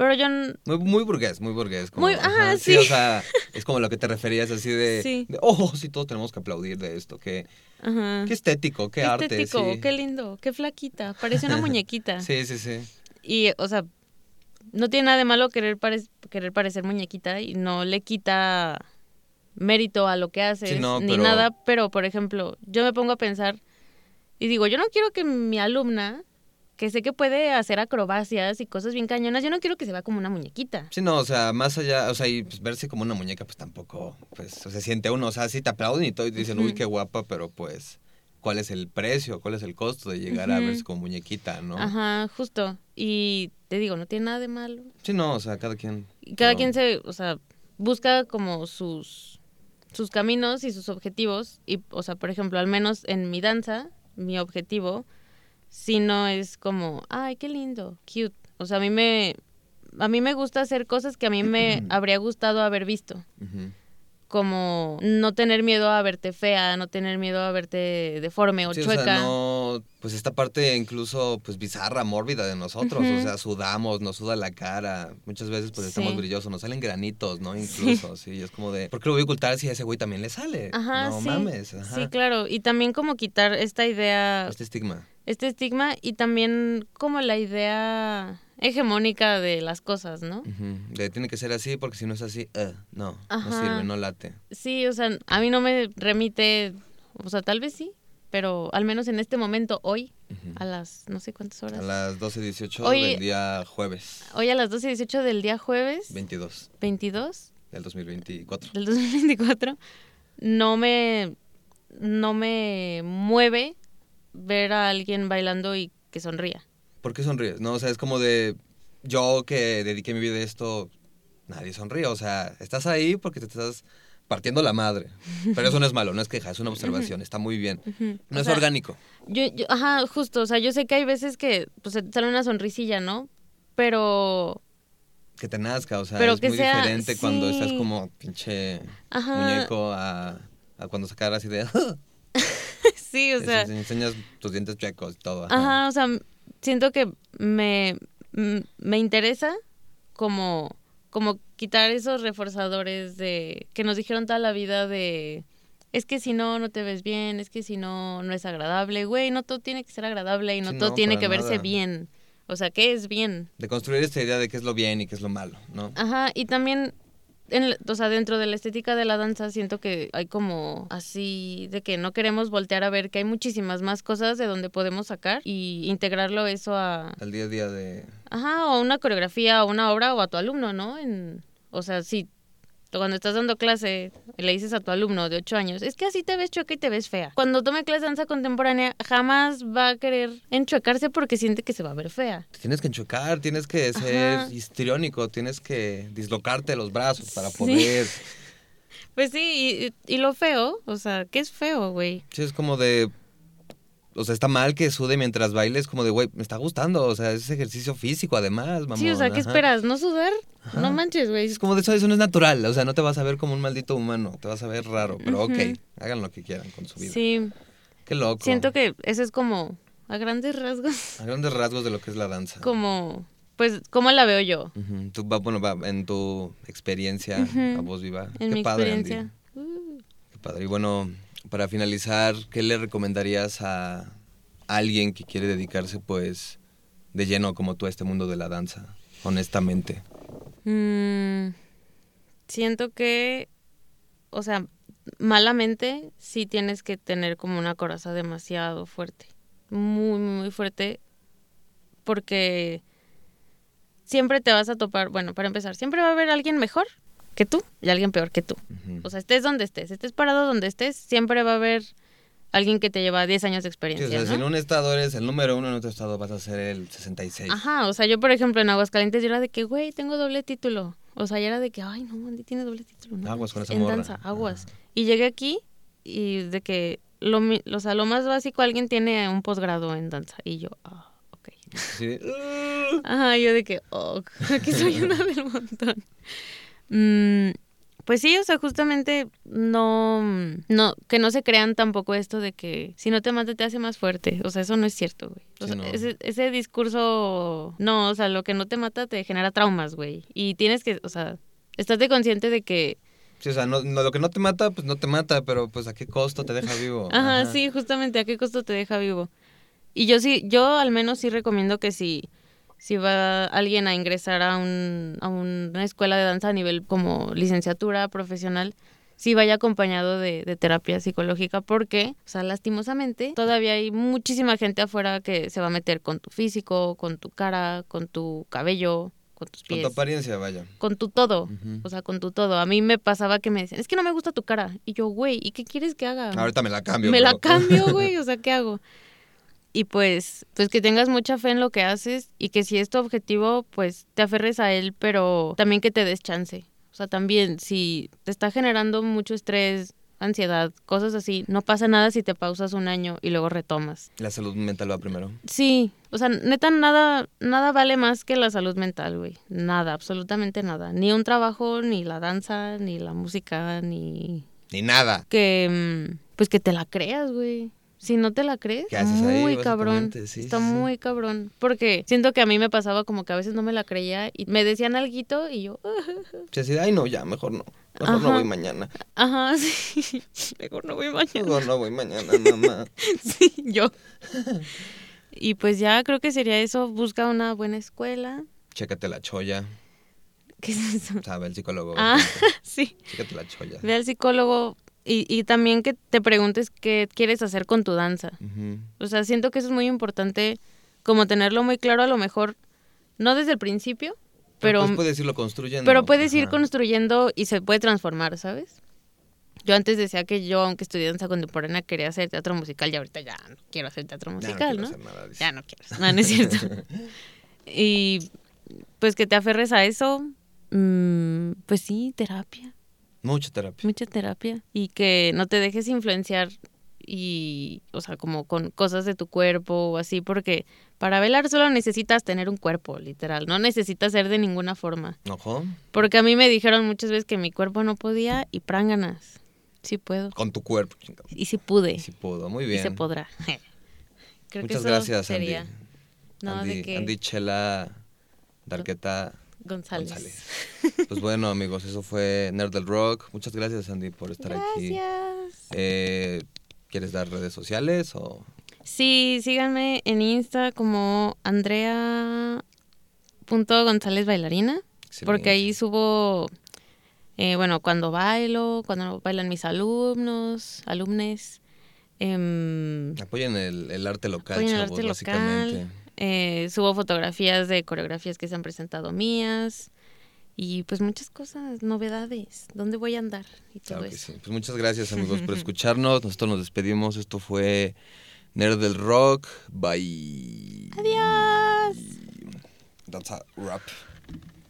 A: Pero yo
C: Muy, muy burgués, muy burgués. Como,
A: Muy- ajá,
C: sí.
A: sí.
C: o sea, es como lo que te referías así de,
A: Sí.
C: de, oh, sí, todos tenemos que aplaudir de esto. Qué,
A: ajá.
C: qué estético, qué, arte.
A: estético,
C: sí.
A: qué lindo, qué flaquita, parece una muñequita.
C: Sí, sí, sí.
A: Y, o sea, no tiene nada de malo querer, pare- querer parecer muñequita y no le quita mérito a lo que haces
C: Sí, no,
A: ni
C: pero-
A: nada, pero por ejemplo, yo me pongo a pensar y digo, yo no quiero que mi alumna, que sé que puede hacer acrobacias y cosas bien cañonas, yo no quiero que se vea como una muñequita.
C: Sí, no, o sea, más allá, o sea, y pues, verse como una muñeca, pues tampoco, pues, o sea, siente uno, o sea, sí te aplauden y todo y te dicen, uy, qué guapa, pero pues, ¿cuál es el precio? ¿Cuál es el costo de llegar a verse como muñequita, no?
A: Ajá, justo. Y te digo, no tiene nada de malo.
C: Sí, no, o sea, cada quien.
A: Cada
C: pero-
A: quien se, o sea, busca como sus, sus caminos y sus objetivos. Y, o sea, por ejemplo, al menos en mi danza, mi objetivo, si no es como, ay, qué lindo, cute. O sea, a mí me, a mí me gusta hacer cosas que a mí me habría gustado haber visto. Como no tener miedo a verte fea, no tener miedo a verte deforme o
C: Sí, o
A: chueca.
C: sea, no, pues esta parte incluso pues bizarra, mórbida de nosotros, o sea, sudamos, nos suda la cara, muchas veces pues estamos brillosos, nos salen granitos, ¿no? Incluso, sí, y es como de, ¿por qué lo voy a ocultar si a ese güey también le sale?
A: Ajá,
C: no
A: sí.
C: mames, ajá.
A: Sí, claro. Y también como quitar esta idea
C: Este estigma.
A: este estigma y también como la idea hegemónica de las cosas, ¿no?
C: Ujú, De tiene que ser así porque si no es así, eh, no, no sirve, no late.
A: Sí, o sea, a mí no me remite, o sea, tal vez sí, pero al menos en este momento, hoy, a las no sé cuántas horas.
C: A las 12.18
A: Oye-
C: del día jueves
A: Hoy a las 12 y 18 del día jueves
C: 22
A: 22
C: del 2024.
A: del 2024, no me, no me mueve ver a alguien bailando y que sonría.
C: ¿Por qué sonríes? No, o sea, es como de yo que dediqué mi vida a esto, nadie sonríe, o sea, estás ahí porque te estás partiendo la madre. Pero eso no es malo, no es queja, es una observación, está muy bien. No
A: O
C: es
A: sea,
C: orgánico.
A: Yo, yo- ajá, justo, o sea, yo sé que hay veces que pues te sale una sonrisilla, ¿no? Pero,
C: Que te nazca, o sea,
A: Pero
C: es
A: que
C: muy
A: sea-
C: diferente cuando estás como pinche
A: ajá,
C: muñeco a, a cuando sacar así de...
A: sí, o sea,
C: enseñas tus dientes chuecos y todo. ajá.
A: ajá, o sea, siento que me, me interesa como, como quitar esos reforzadores de que nos dijeron toda la vida de es que si no, no te ves bien, es que si no, no es agradable, güey, no todo tiene que ser agradable y no
C: Sí,
A: todo
C: no,
A: tiene que verse
C: nada.
A: bien. O sea, ¿qué es bien?
C: De construir esta idea de qué es lo bien y qué es lo malo, ¿no?
A: Ajá, y también, en, o sea, dentro de la estética de la danza siento que hay como así de que no queremos voltear a ver que hay muchísimas más cosas de donde podemos sacar y integrarlo eso a,
C: Al día a día de...
A: ajá, o una coreografía o una obra o a tu alumno, ¿no? En, o sea, si cuando estás dando clase, le dices a tu alumno de 8 años, es que así te ves chueca y te ves fea. Cuando tome clase de danza contemporánea, jamás va a querer enchuecarse porque siente que se va a ver fea.
C: Tienes que enchocar, tienes que ser
A: Ajá.
C: histriónico, tienes que dislocarte los brazos para poder.
A: Pues sí, y, y lo feo, o sea, ¿qué es feo, güey?
C: Sí, es como de. O sea, está mal que sude mientras bailes, como de, güey, me está gustando. O sea, es ejercicio físico, además, mamón.
A: Sí, o sea, ¿qué
C: ajá.
A: esperas? ¿No sudar?
C: Ajá.
A: No manches, güey.
C: Es como de eso, eso no es natural. O sea, no te vas a ver como un maldito humano. Te vas a ver raro. Pero
A: Ujú.
C: ok, hagan lo que quieran con su vida.
A: Sí,
C: Qué loco.
A: siento que eso es como, a grandes rasgos,
C: A grandes rasgos de lo que es la danza.
A: como, pues, ¿cómo la veo yo?
C: Tú, va- bueno, en tu experiencia, a voz viva.
A: En
C: Qué
A: mi
C: padre,
A: experiencia.
C: Andy.
A: Uh.
C: Qué padre. Y bueno, para finalizar, ¿qué le recomendarías a alguien que quiere dedicarse, pues, de lleno como tú a este mundo de la danza? Honestamente.
A: Mm, siento que, o sea, malamente sí tienes que tener como una coraza demasiado fuerte. Muy, muy fuerte. Porque siempre te vas a topar, bueno, para empezar, siempre va a haber alguien mejor que tú y alguien peor que tú. O sea, estés donde estés, estés parado donde estés, siempre va a haber alguien que te lleva 10 años de
C: Sí, o
A: experiencia.
C: sea, si en un estado eres el número uno, en otro estado vas a ser el 66.
A: Ajá, o sea, yo por ejemplo en Aguascalientes yo era de que, güey, tengo doble título. O sea, ya era de que, ay, no, Andy tiene doble título. No,
C: Aguas con esa
A: en
C: morra.
A: danza, aguas. Y llegué aquí y de que, lo, o sea, lo más básico, alguien tiene un posgrado en danza. Y yo, ah, ok.
C: Sí.
A: Ajá, yo de que, oh, aquí soy una del montón. Mm, pues sí, o sea, justamente no, no, que no se crean tampoco esto de que si no te mata te hace más fuerte. O sea, eso no es cierto, güey. O
C: Sí,
A: sea,
C: no.
A: ese, ese discurso, no, o sea, lo que no te mata te genera traumas, güey. Y tienes que, o sea, estate consciente de que,
C: Sí, o sea, no, no- lo que no te mata, pues no te mata, pero pues a qué costo te deja vivo.
A: ajá, sí, justamente a qué costo te deja vivo. Y yo sí, yo al menos sí recomiendo que si, si va alguien a ingresar a, un, a una escuela de danza a nivel como licenciatura profesional, sí vaya acompañado de, de terapia psicológica porque, o sea, lastimosamente, todavía hay muchísima gente afuera que se va a meter con tu físico, con tu cara, con tu cabello, con tus
C: Con
A: pies,
C: tu apariencia, vaya.
A: con tu todo.
C: Ujú.
A: O sea, con tu todo. A mí me pasaba que me decían, es que no me gusta tu cara. Y yo, güey, ¿y qué quieres que haga?
C: Ahorita me la cambio.
A: me la
C: bro.
A: cambio, güey, o sea, ¿qué hago? Y pues, pues que tengas mucha fe en lo que haces y que si es tu objetivo, pues te aferres a él, pero también que te des chance. O sea, también si te está generando mucho estrés, ansiedad, cosas así, no pasa nada si te pausas un año y luego retomas.
C: La salud mental va primero.
A: Sí, o sea, neta nada nada vale más que la salud mental, güey. Nada, absolutamente nada. Ni un trabajo, ni la danza, ni la música, ni
C: Ni nada.
A: que mm, pues que te la creas, güey. Si no te la crees,
C: ¿Qué haces ahí,
A: muy cabrón.
C: Sí,
A: Está
C: sí, sí.
A: muy cabrón. Porque siento que a mí me pasaba como que a veces no me la creía y me decían alguito y yo, "Ah,
C: Sí, así ay, no, ya, mejor no. Mejor no voy mañana.
A: ajá, sí. Mejor no voy mañana.
C: Mejor no voy mañana, mamá.
A: Sí, yo. Y pues ya creo que sería eso. Busca una buena escuela.
C: Chécate la cholla.
A: ¿Qué es eso?
C: Sabe, el psicólogo.
A: Ah, sí.
C: Chécate la cholla.
A: Ve al psicólogo y, y también que te preguntes qué quieres hacer con tu danza. O sea, siento que eso es muy importante, como tenerlo muy claro a lo mejor, no desde el principio, pero,
C: pues puedes irlo construyendo.
A: pero puedes ir construyendo y se puede transformar, ¿sabes? Yo antes decía que yo, aunque estudié danza contemporánea, quería hacer teatro musical y ahorita ya no quiero hacer teatro
C: Ya no
A: musical,
C: quiero
A: ¿no?
C: hacer nada de eso.
A: Ya no quiero. No, no es cierto. y pues que te aferres a eso, mm, pues sí, terapia
C: Mucha terapia.
A: mucha terapia y que no te dejes influenciar y, o sea, como con cosas de tu cuerpo o así, porque para bailar solo necesitas tener un cuerpo, literal, no necesitas ser de ninguna forma.
C: Ojo.
A: Porque a mí me dijeron muchas veces que mi cuerpo no podía y pránganas, sí puedo.
C: Con tu cuerpo, chingado.
A: Y sí pude,
C: Sí pudo, muy
A: y
C: bien.
A: se podrá. Creo que
C: Muchas
A: eso
C: gracias,
A: sería.
C: Andy.
A: No,
C: Andy,
A: de que
C: Andy Chela Darqueta
A: González.
C: González. Pues bueno, amigos, eso fue Nerd del Rock. Muchas gracias, Andy, por estar aquí.
A: Gracias.
C: Eh, ¿Quieres dar redes sociales o...?
A: Sí, síganme en Insta como Andrea.gonzález bailarina. Porque ahí subo, eh, bueno, cuando bailo, cuando bailan mis alumnos, alumnes. em,
C: Apoyen el, el arte local,
A: apoyen el
C: chavos,
A: arte
C: básicamente.
A: Eh, subo fotografías de coreografías que se han presentado mías. y pues muchas cosas, novedades, dónde voy a andar y todo
C: Claro que
A: eso.
C: sí. Pues muchas gracias amigos por escucharnos. Nosotros nos despedimos. Esto fue Nerd del Rock. Bye.
A: Adiós.
C: That's a wrap.